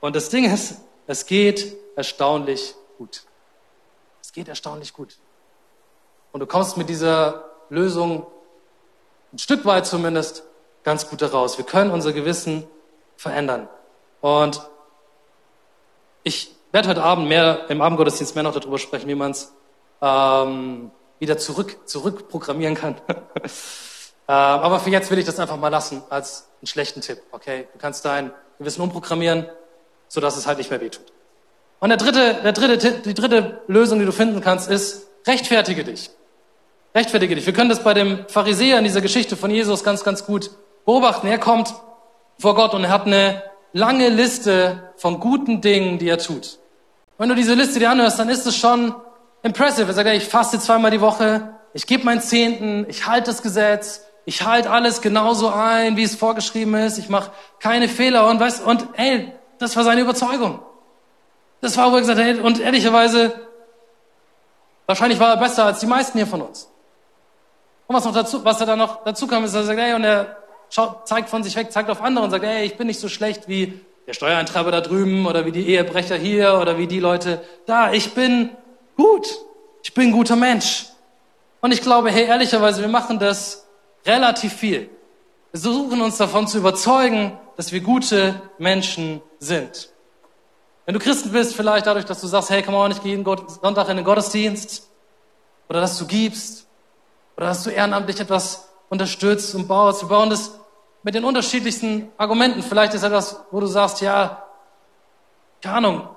Und das Ding ist, es geht erstaunlich gut. Es geht erstaunlich gut. Und du kommst mit dieser Lösung ein Stück weit zumindest ganz gut heraus. Wir können unser Gewissen verändern. Und ich werde heute Abend mehr im Abendgottesdienst mehr noch darüber sprechen, wie man es ähm, wieder zurück zurückprogrammieren kann. ähm, aber für jetzt will ich das einfach mal lassen als einen schlechten Tipp. Okay, du kannst dein Gewissen umprogrammieren, so dass es halt nicht mehr wehtut. Und der dritte, der dritte, die dritte Lösung, die du finden kannst, ist rechtfertige dich. Rechtfertige dich. Wir können das bei dem Pharisäer in dieser Geschichte von Jesus ganz, ganz gut beobachten. Er kommt vor Gott und er hat eine lange Liste von guten Dingen, die er tut. Wenn du diese Liste dir anhörst, dann ist es schon impressive. Er sagt, ich faste zweimal die Woche, ich gebe meinen Zehnten, ich halte das Gesetz, ich halte alles genauso ein, wie es vorgeschrieben ist, ich mache keine Fehler und weißt, und ey, das war seine Überzeugung. Das war, wo er gesagt hat, und ehrlicherweise, wahrscheinlich war er besser als die meisten hier von uns. Und was noch dazu, was er dann noch dazu kam, ist, er sagt, ey, und er schaut, zeigt von sich weg, zeigt auf andere und sagt, ey, ich bin nicht so schlecht wie der Steuereintreiber da drüben oder wie die Ehebrecher hier oder wie die Leute da. Ich bin gut. Ich bin ein guter Mensch. Und ich glaube, hey, ehrlicherweise, wir machen das relativ viel. Wir versuchen uns davon zu überzeugen, dass wir gute Menschen sind. Wenn du Christen bist, vielleicht dadurch, dass du sagst, hey, komm mal nicht jeden Sonntag in den Gottesdienst, oder dass du gibst, oder dass du ehrenamtlich etwas unterstützt und baust. Wir bauen das mit den unterschiedlichsten Argumenten. Vielleicht ist etwas, wo du sagst, ja, keine Ahnung,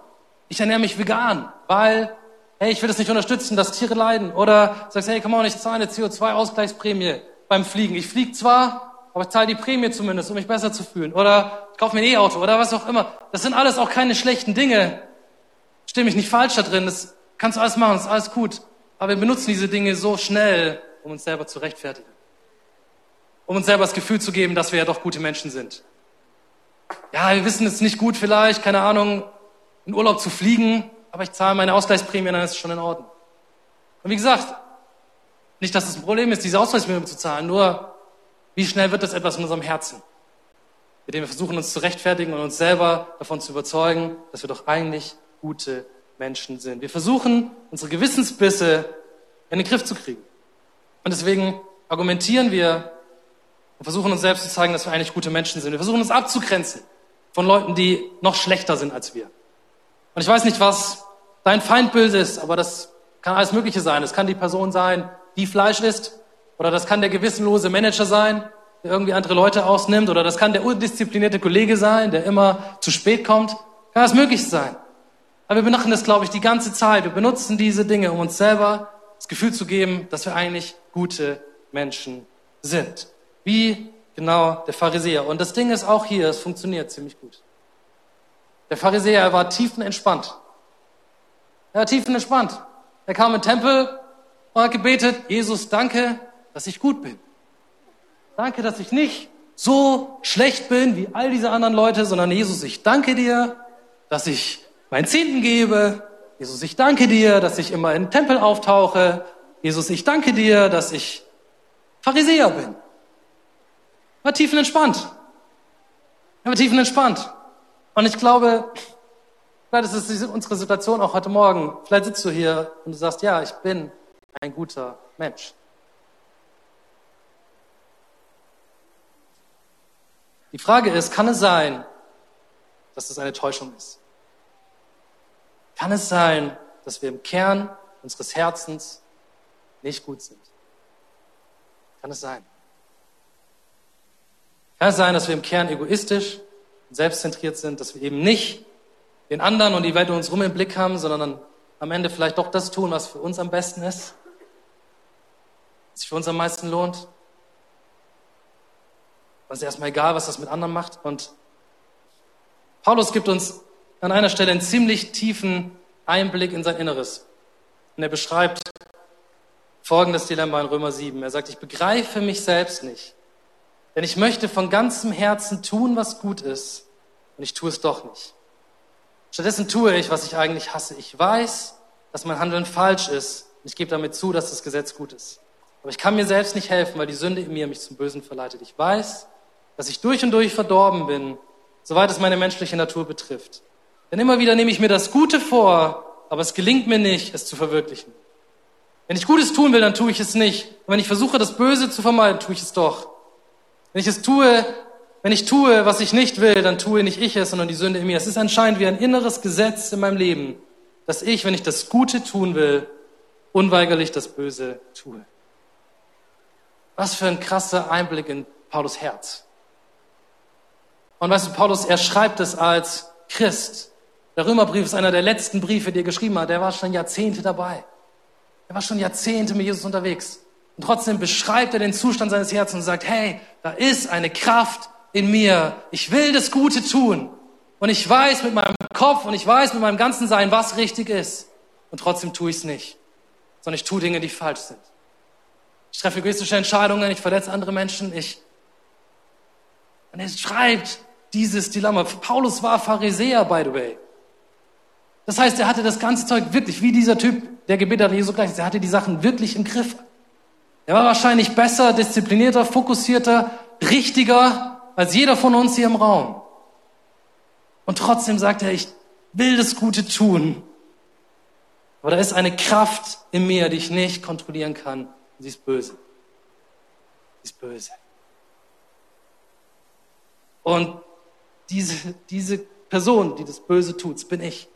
ich ernähre mich vegan, weil, hey, ich will das nicht unterstützen, dass Tiere leiden. Oder sagst, hey, komm on, ich zahle eine CO2-Ausgleichsprämie beim Fliegen. Ich fliege zwar, aber ich zahle die Prämie zumindest, um mich besser zu fühlen. Oder ich kaufe mir ein E-Auto oder was auch immer. Das sind alles auch keine schlechten Dinge. Stimme mich nicht falsch da drin. Das kannst du alles machen, das ist alles gut. Aber wir benutzen diese Dinge so schnell, um uns selber zu rechtfertigen. Um uns selber das Gefühl zu geben, dass wir ja doch gute Menschen sind. Ja, wir wissen es nicht gut vielleicht, keine Ahnung, in Urlaub zu fliegen, aber ich zahle meine Ausgleichsprämie, dann ist es schon in Ordnung. Und wie gesagt, nicht, dass es ein Problem ist, diese Ausgleichsprämie zu zahlen, nur wie schnell wird das etwas in unserem Herzen, mit dem wir versuchen, uns zu rechtfertigen und uns selber davon zu überzeugen, dass wir doch eigentlich gute Menschen sind. Wir versuchen, unsere Gewissensbisse in den Griff zu kriegen. Und deswegen argumentieren wir und versuchen uns selbst zu zeigen, dass wir eigentlich gute Menschen sind. Wir versuchen uns abzugrenzen von Leuten, die noch schlechter sind als wir. Und ich weiß nicht, was dein Feindbild ist, aber das kann alles Mögliche sein. Es kann die Person sein, die Fleisch isst, oder das kann der gewissenlose Manager sein, der irgendwie andere Leute ausnimmt, oder das kann der undisziplinierte Kollege sein, der immer zu spät kommt. Kann alles Mögliche sein. Aber wir machen das, glaube ich, die ganze Zeit. Wir benutzen diese Dinge, um uns selber das Gefühl zu geben, dass wir eigentlich gute Menschen sind. Wie genau der Pharisäer. Und das Ding ist auch hier, es funktioniert ziemlich gut. Der Pharisäer, er war tiefenentspannt. Er war tiefenentspannt. Er kam den Tempel und hat gebetet, Jesus, danke, dass ich gut bin. Danke, dass ich nicht so schlecht bin wie all diese anderen Leute, sondern Jesus, ich danke dir, dass ich meinen Zehnten gebe. Jesus, ich danke dir, dass ich immer den Tempel auftauche. Jesus, ich danke dir, dass ich Pharisäer bin. War tiefenentspannt. Er war tiefenentspannt. Und ich glaube, vielleicht ist es unsere Situation auch heute Morgen. Vielleicht sitzt du hier und du sagst, ja, ich bin ein guter Mensch. Die Frage ist, kann es sein, dass das eine Täuschung ist? Kann es sein, dass wir im Kern unseres Herzens nicht gut sind? Kann es sein? Kann es sein, dass wir im Kern egoistisch selbstzentriert sind, dass wir eben nicht den anderen und die Welt um uns herum im Blick haben, sondern dann am Ende vielleicht doch das tun, was für uns am besten ist, was sich für uns am meisten lohnt? Was ist erstmal egal, was das mit anderen macht. Und Paulus gibt uns an einer Stelle einen ziemlich tiefen Einblick in sein Inneres. Und er beschreibt folgendes Dilemma in Römer 7. Er sagt, ich begreife mich selbst nicht. Denn ich möchte von ganzem Herzen tun, was gut ist, und ich tue es doch nicht. Stattdessen tue ich, was ich eigentlich hasse. Ich weiß, dass mein Handeln falsch ist, und ich gebe damit zu, dass das Gesetz gut ist. Aber ich kann mir selbst nicht helfen, weil die Sünde in mir mich zum Bösen verleitet. Ich weiß, dass ich durch und durch verdorben bin, soweit es meine menschliche Natur betrifft. Denn immer wieder nehme ich mir das Gute vor, aber es gelingt mir nicht, es zu verwirklichen. Wenn ich Gutes tun will, dann tue ich es nicht. Und wenn ich versuche, das Böse zu vermeiden, tue ich es doch. Wenn ich es tue, wenn ich tue, was ich nicht will, dann tue nicht ich es, sondern die Sünde in mir. Es ist anscheinend wie ein inneres Gesetz in meinem Leben, dass ich, wenn ich das Gute tun will, unweigerlich das Böse tue. Was für ein krasser Einblick in Paulus Herz. Und weißt du, Paulus, er schreibt es als Christ. Der Römerbrief ist einer der letzten Briefe, die er geschrieben hat. Der war schon Jahrzehnte dabei. Er war schon Jahrzehnte mit Jesus unterwegs. Und trotzdem beschreibt er den Zustand seines Herzens und sagt, hey, da ist eine Kraft in mir. Ich will das Gute tun. Und ich weiß mit meinem Kopf und ich weiß mit meinem ganzen Sein, was richtig ist. Und trotzdem tue ich es nicht. Sondern ich tue Dinge, die falsch sind. Ich treffe egoistische Entscheidungen, ich verletze andere Menschen, ich. Und er schreibt dieses Dilemma. Paulus war Pharisäer, by the way. Das heißt, er hatte das ganze Zeug wirklich, wie dieser Typ, der gebetet hat, Jesu gleich, er hatte die Sachen wirklich im Griff. Er war wahrscheinlich besser, disziplinierter, fokussierter, richtiger als jeder von uns hier im Raum. Und trotzdem sagt er, ich will das Gute tun. Aber da ist eine Kraft in mir, die ich nicht kontrollieren kann. Sie ist böse. Sie ist böse. Und diese, diese Person, die das Böse tut, bin ich.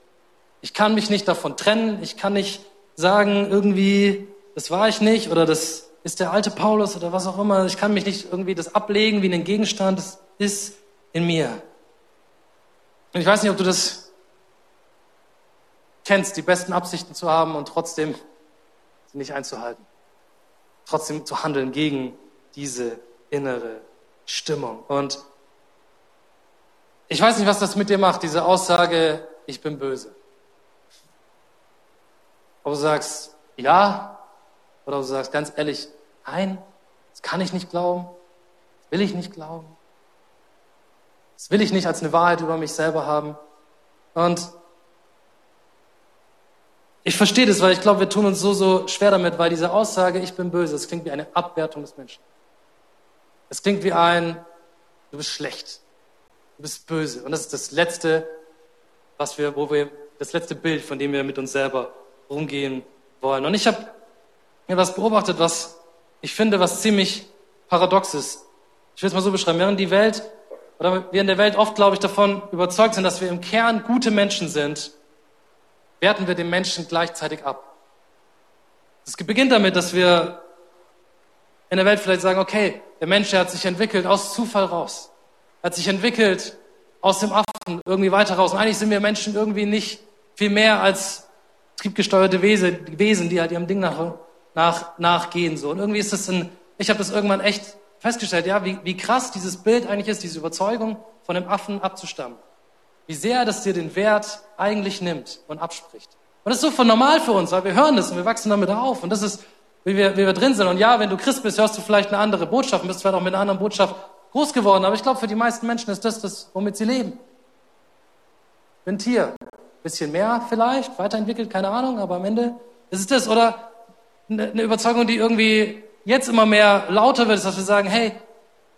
Ich kann mich nicht davon trennen. Ich kann nicht sagen, irgendwie, das war ich nicht oder das ist der alte Paulus oder was auch immer. Ich kann mich nicht irgendwie das ablegen wie einen Gegenstand. Das ist in mir. Und ich weiß nicht, ob du das kennst, die besten Absichten zu haben und trotzdem sie nicht einzuhalten. Trotzdem zu handeln gegen diese innere Stimmung. Und ich weiß nicht, was das mit dir macht, diese Aussage, ich bin böse. Ob du sagst, ja, oder du sagst, ganz ehrlich, nein, das kann ich nicht glauben, das will ich nicht glauben. Das will ich nicht als eine Wahrheit über mich selber haben. Und ich verstehe das, weil ich glaube, wir tun uns so, so schwer damit, weil diese Aussage, ich bin böse, das klingt wie eine Abwertung des Menschen. Es klingt wie ein, du bist schlecht, du bist böse. Und das ist das letzte, was wir, wo wir, das letzte Bild, von dem wir mit uns selber umgehen wollen. Und ich habe mir was beobachtet, was ich finde, was ziemlich paradox ist. Ich will es mal so beschreiben. Während die Welt oder wir in der Welt oft, glaube ich, davon überzeugt sind, dass wir im Kern gute Menschen sind, werten wir den Menschen gleichzeitig ab. Es beginnt damit, dass wir in der Welt vielleicht sagen, okay, der Mensch der hat sich entwickelt aus Zufall raus, hat sich entwickelt aus dem Affen irgendwie weiter raus. Und eigentlich sind wir Menschen irgendwie nicht viel mehr als triebgesteuerte Wesen, die halt ihrem Ding nach, nach, nachgehen. So. Und irgendwie ist das ein, ich habe das irgendwann echt festgestellt, ja, wie, wie krass dieses Bild eigentlich ist, diese Überzeugung, von dem Affen abzustammen. Wie sehr das dir den Wert eigentlich nimmt und abspricht. Und das ist so von normal für uns, weil wir hören das und wir wachsen damit auf. Und das ist, wie wir, wie wir drin sind. Und ja, wenn du Christ bist, hörst du vielleicht eine andere Botschaft, bist vielleicht auch mit einer anderen Botschaft groß geworden. Aber ich glaube, für die meisten Menschen ist das das, womit sie leben. Bin Tier. Bisschen mehr vielleicht, weiterentwickelt, keine Ahnung, aber am Ende ist es das. Oder eine Überzeugung, die irgendwie jetzt immer mehr lauter wird, ist, dass wir sagen, hey,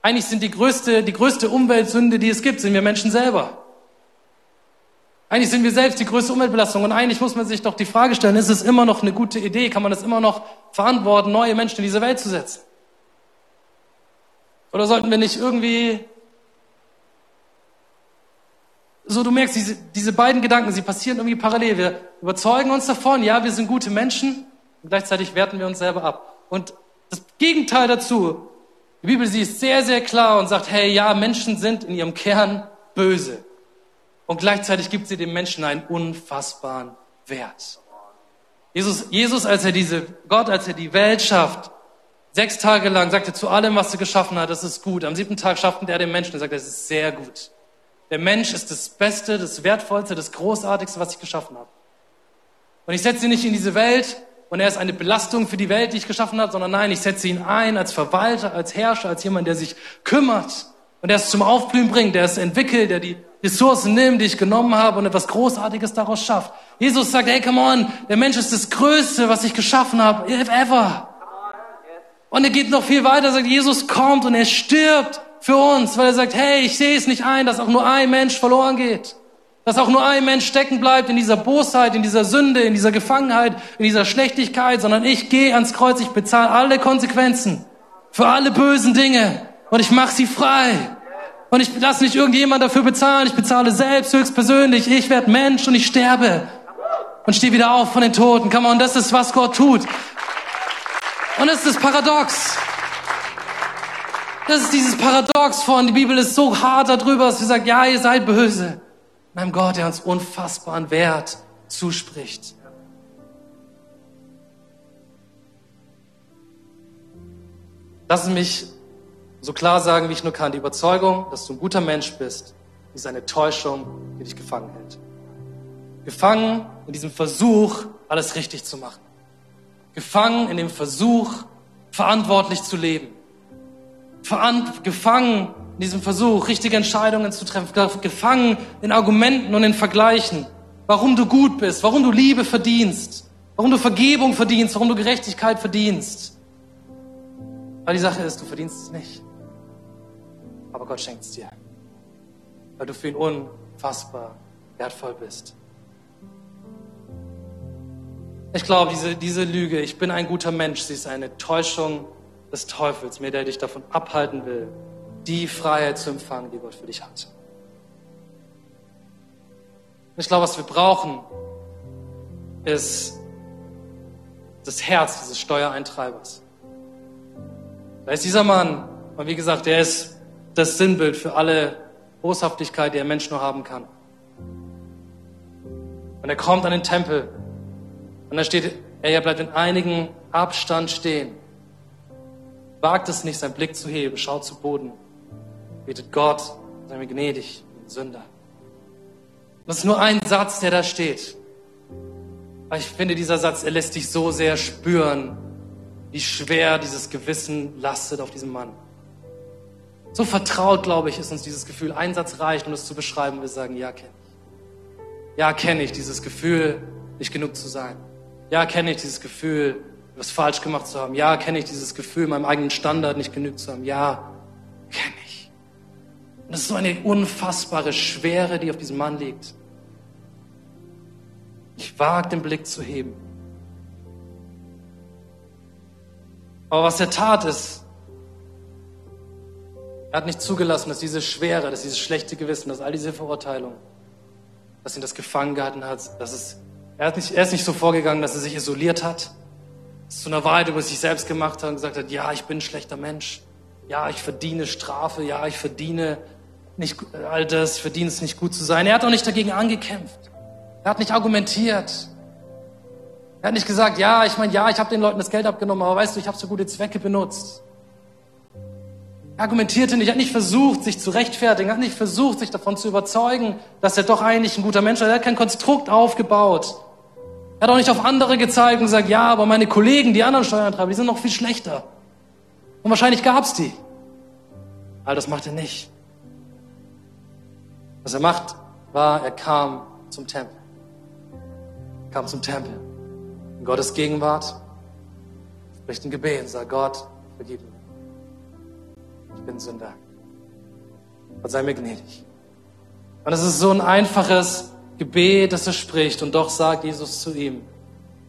eigentlich sind die größte, die größte Umweltsünde, die es gibt, sind wir Menschen selber. Eigentlich sind wir selbst die größte Umweltbelastung und eigentlich muss man sich doch die Frage stellen, ist es immer noch eine gute Idee, kann man es immer noch verantworten, neue Menschen in diese Welt zu setzen? Oder sollten wir nicht irgendwie so, du merkst, diese, diese beiden Gedanken, sie passieren irgendwie parallel. Wir überzeugen uns davon, ja, wir sind gute Menschen und gleichzeitig werten wir uns selber ab. Und das Gegenteil dazu. Die Bibel, sie ist sehr, sehr klar und sagt, hey, ja, Menschen sind in ihrem Kern böse. Und gleichzeitig gibt sie dem Menschen einen unfassbaren Wert. Jesus, Jesus, als er diese, Gott, als er die Welt schafft, sechs Tage lang sagte zu allem, was er geschaffen hat, das ist gut. Am siebten Tag schaffte er den Menschen und sagte, das ist sehr gut. Der Mensch ist das Beste, das Wertvollste, das Großartigste, was ich geschaffen habe. Und ich setze ihn nicht in diese Welt, und er ist eine Belastung für die Welt, die ich geschaffen habe, sondern nein, ich setze ihn ein als Verwalter, als Herrscher, als jemand, der sich kümmert und der es zum Aufblühen bringt, der es entwickelt, der die Ressourcen nimmt, die ich genommen habe und etwas Großartiges daraus schafft. Jesus sagt, hey, come on, der Mensch ist das Größte, was ich geschaffen habe, ever. Und er geht noch viel weiter, sagt, Jesus kommt und er stirbt für uns, weil er sagt, hey, ich sehe es nicht ein, dass auch nur ein Mensch verloren geht. Dass auch nur ein Mensch stecken bleibt in dieser Bosheit, in dieser Sünde, in dieser Gefangenheit, in dieser Schlechtigkeit, sondern ich gehe ans Kreuz, ich bezahle alle Konsequenzen für alle bösen Dinge und ich mache sie frei. Und ich lasse nicht irgendjemand dafür bezahlen, ich bezahle selbst höchstpersönlich. Ich werde Mensch und ich sterbe und stehe wieder auf von den Toten. Come on, das ist, was Gott tut. Und das ist das Paradox. Das ist dieses Paradox von, die Bibel ist so hart darüber, dass sie sagt, ja, ihr seid böse meinem Gott, der uns unfassbaren Wert zuspricht. Lass mich so klar sagen, wie ich nur kann. Die Überzeugung, dass du ein guter Mensch bist, ist eine Täuschung, die dich gefangen hält. Gefangen in diesem Versuch, alles richtig zu machen. Gefangen in dem Versuch, verantwortlich zu leben. Veran gefangen in diesem Versuch, richtige Entscheidungen zu treffen, gefangen in Argumenten und in Vergleichen, warum du gut bist, warum du Liebe verdienst, warum du Vergebung verdienst, warum du Gerechtigkeit verdienst. Weil die Sache ist, du verdienst es nicht. Aber Gott schenkt es dir. Weil du für ihn unfassbar wertvoll bist. Ich glaube, diese, diese Lüge, ich bin ein guter Mensch, sie ist eine Täuschung des Teufels, mir der dich davon abhalten will, die Freiheit zu empfangen, die Gott für dich hat. Ich glaube, was wir brauchen, ist das Herz dieses Steuereintreibers. Da ist dieser Mann, und wie gesagt, der ist das Sinnbild für alle Boshaftigkeit, die ein Mensch nur haben kann. Und er kommt an den Tempel und da steht, er bleibt in einigen Abstand stehen. Wagt es nicht, seinen Blick zu heben, schaut zu Boden, betet Gott, sei mir gnädig, Sünder. Das ist nur ein Satz, der da steht. Aber ich finde, dieser Satz, er lässt dich so sehr spüren, wie schwer dieses Gewissen lastet auf diesem Mann. So vertraut, glaube ich, ist uns dieses Gefühl. Ein Satz reicht, um es zu beschreiben. Wir sagen, ja, kenne ich. Ja, kenne ich dieses Gefühl, nicht genug zu sein. Ja, kenne ich dieses Gefühl, etwas falsch gemacht zu haben. Ja, kenne ich dieses Gefühl, meinem eigenen Standard nicht genug zu haben. Ja, kenne ich. Und das ist so eine unfassbare Schwere, die auf diesem Mann liegt. Ich wage den Blick zu heben. Aber was er tat ist, er hat nicht zugelassen, dass diese Schwere, dass dieses schlechte Gewissen, dass all diese Verurteilung, dass ihn das gefangen gehalten hat, dass es, er, hat nicht, er ist nicht so vorgegangen, dass er sich isoliert hat, zu einer Wahrheit über sich selbst gemacht hat und gesagt hat, ja, ich bin ein schlechter Mensch, ja, ich verdiene Strafe, ja, ich verdiene nicht all das, verdiene es nicht gut zu sein. Er hat auch nicht dagegen angekämpft. Er hat nicht argumentiert. Er hat nicht gesagt, ja, ich meine, ja, ich habe den Leuten das Geld abgenommen, aber weißt du, ich habe es für gute Zwecke benutzt. Er argumentierte nicht, er hat nicht versucht, sich zu rechtfertigen, er hat nicht versucht, sich davon zu überzeugen, dass er doch eigentlich ein guter Mensch ist. Er hat kein Konstrukt aufgebaut. Er hat auch nicht auf andere gezeigt und gesagt, ja, aber meine Kollegen, die anderen Steuerantreiber, die sind noch viel schlechter. Und wahrscheinlich gab's die. All das macht er nicht. Was er macht, war, er kam zum Tempel. Er kam zum Tempel. In Gottes Gegenwart spricht ein Gebet und sagt, Gott, vergib mir ich bin Sünder. Gott sei mir gnädig. Und es ist so ein einfaches Gebet, das er spricht. Und doch sagt Jesus zu ihm,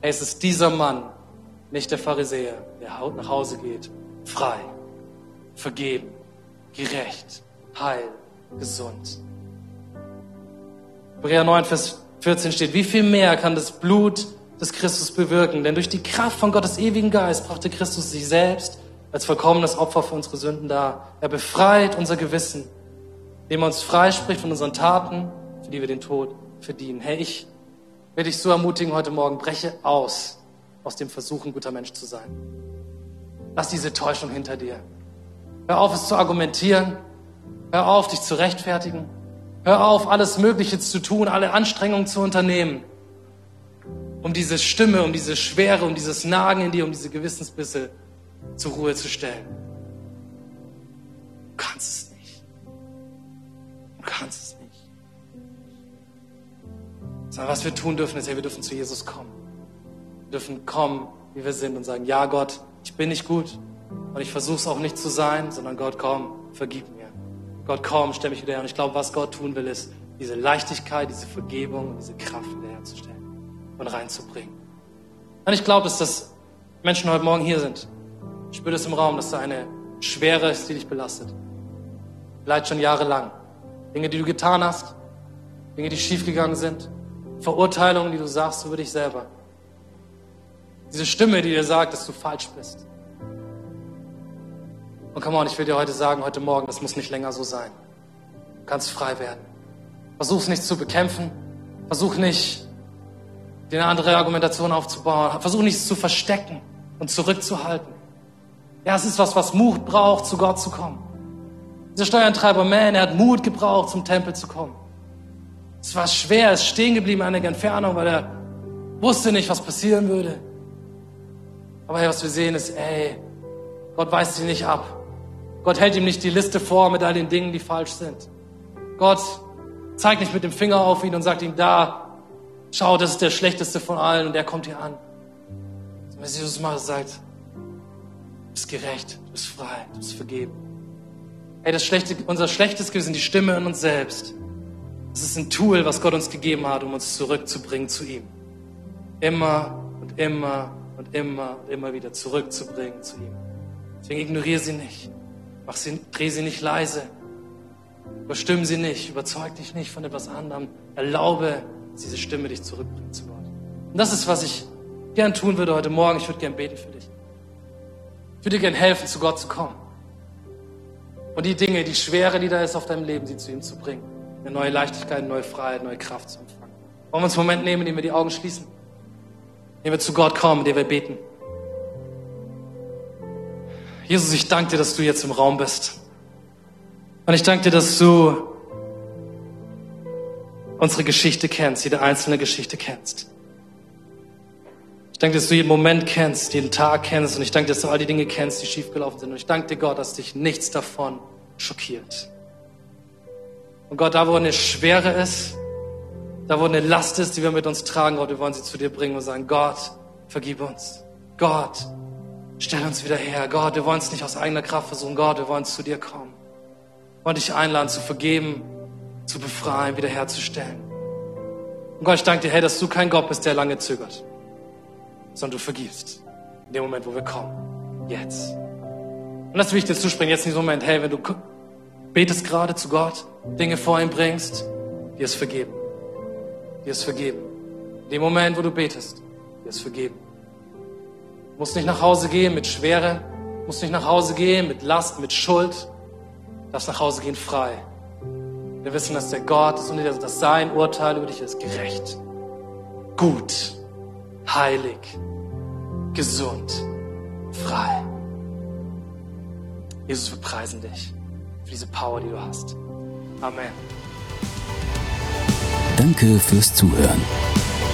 hey, es ist dieser Mann, nicht der Pharisäer, der nach Hause geht, frei, vergeben, gerecht, heil, gesund. Hebräer 9, Vers 14 steht, wie viel mehr kann das Blut des Christus bewirken? Denn durch die Kraft von Gottes ewigen Geist brachte Christus sich selbst als vollkommenes Opfer für unsere Sünden da. Er befreit unser Gewissen, indem er uns freispricht von unseren Taten, für die wir den Tod verdienen. Hey, ich will dich so ermutigen heute Morgen, breche aus aus dem Versuch, ein guter Mensch zu sein. Lass diese Täuschung hinter dir. Hör auf, es zu argumentieren. Hör auf, dich zu rechtfertigen. Hör auf, alles Mögliche zu tun, alle Anstrengungen zu unternehmen, um diese Stimme, um diese Schwere, um dieses Nagen in dir, um diese Gewissensbisse zur Ruhe zu stellen. Du kannst es nicht. Du kannst es nicht. Sondern was wir tun dürfen, ist, ja, wir dürfen zu Jesus kommen. Wir dürfen kommen, wie wir sind und sagen, ja Gott, ich bin nicht gut und ich versuche es auch nicht zu sein, sondern Gott, komm, vergib mir. Gott, komm, stell mich wieder her. Und ich glaube, was Gott tun will, ist, diese Leichtigkeit, diese Vergebung und diese Kraft wiederherzustellen und reinzubringen. Und ich glaube, dass das Menschen heute Morgen hier sind, ich spüre das im Raum, dass da eine Schwere ist, die dich belastet. Vielleicht schon jahrelang. Dinge, die du getan hast, Dinge, die schiefgegangen sind, Verurteilungen, die du sagst über dich selber. Diese Stimme, die dir sagt, dass du falsch bist. Und come on, ich will dir heute sagen, heute Morgen, das muss nicht länger so sein. Du kannst frei werden. Versuch es nicht zu bekämpfen. Versuch nicht, dir eine andere Argumentation aufzubauen. Versuch nicht es zu verstecken und zurückzuhalten. Ja, es ist was, was Mut braucht, zu Gott zu kommen. Dieser Steuerantreiber, man, er hat Mut gebraucht, zum Tempel zu kommen. Es war schwer, er ist stehen geblieben an einer Entfernung, weil er wusste nicht, was passieren würde. Aber hey, was wir sehen ist, ey, Gott weist ihn nicht ab. Gott hält ihm nicht die Liste vor mit all den Dingen, die falsch sind. Gott zeigt nicht mit dem Finger auf ihn und sagt ihm, da, schau, das ist der schlechteste von allen und der kommt hier an. Was Jesus macht, sagt, bist gerecht, du bist frei, du bist vergeben. Hey, das schlechte, unser schlechtes Gewissen, die Stimme in uns selbst, das ist ein Tool, was Gott uns gegeben hat, um uns zurückzubringen zu ihm. Immer und immer und immer und immer wieder zurückzubringen zu ihm. Deswegen ignoriere sie nicht. Mach sie, dreh sie nicht leise. Überstimm sie nicht. Überzeug dich nicht von etwas anderem. Erlaube, dass diese Stimme dich zurückbringt zu Gott. Und das ist, was ich gern tun würde heute Morgen. Ich würde gern beten für dich. Ich würde dir gern helfen, zu Gott zu kommen. Und die Dinge, die Schwere, die da ist auf deinem Leben, sie zu ihm zu bringen. Eine neue Leichtigkeit, eine neue Freiheit, eine neue Kraft zu empfangen. Wollen wir uns einen Moment nehmen, in dem wir die Augen schließen? In dem wir zu Gott kommen, in dem wir beten. Jesus, ich danke dir, dass du jetzt im Raum bist. Und ich danke dir, dass du unsere Geschichte kennst, jede einzelne Geschichte kennst. Ich danke, dass du jeden Moment kennst, jeden Tag kennst und ich danke, dass du all die Dinge kennst, die schiefgelaufen sind. Und ich danke dir, Gott, dass dich nichts davon schockiert. Und Gott, da wo eine Schwere ist, da wo eine Last ist, die wir mit uns tragen, Gott, wir wollen sie zu dir bringen und sagen, Gott, vergib uns. Gott, stell uns wieder her. Gott, wir wollen es nicht aus eigener Kraft versuchen. Gott, wir wollen zu dir kommen. Wir wollen dich einladen, zu vergeben, zu befreien, wiederherzustellen. Und Gott, ich danke dir, hey, dass du kein Gott bist, der lange zögert, sondern du vergibst. In dem Moment, wo wir kommen. Jetzt. Und das will ich dir zuspringen, jetzt in diesem Moment, hey, wenn du betest gerade zu Gott, Dinge vor ihm bringst, dir ist vergeben. Dir ist vergeben. In dem Moment, wo du betest, dir ist vergeben. Musst nicht nach Hause gehen mit Schwere, musst nicht nach Hause gehen mit Last, mit Schuld, darfst nach Hause gehen frei. Wir wissen, dass der Gott ist und dass sein Urteil über dich ist gerecht, gut, heilig, gesund, frei. Jesus, wir preisen dich für diese Power, die du hast. Amen. Danke fürs Zuhören.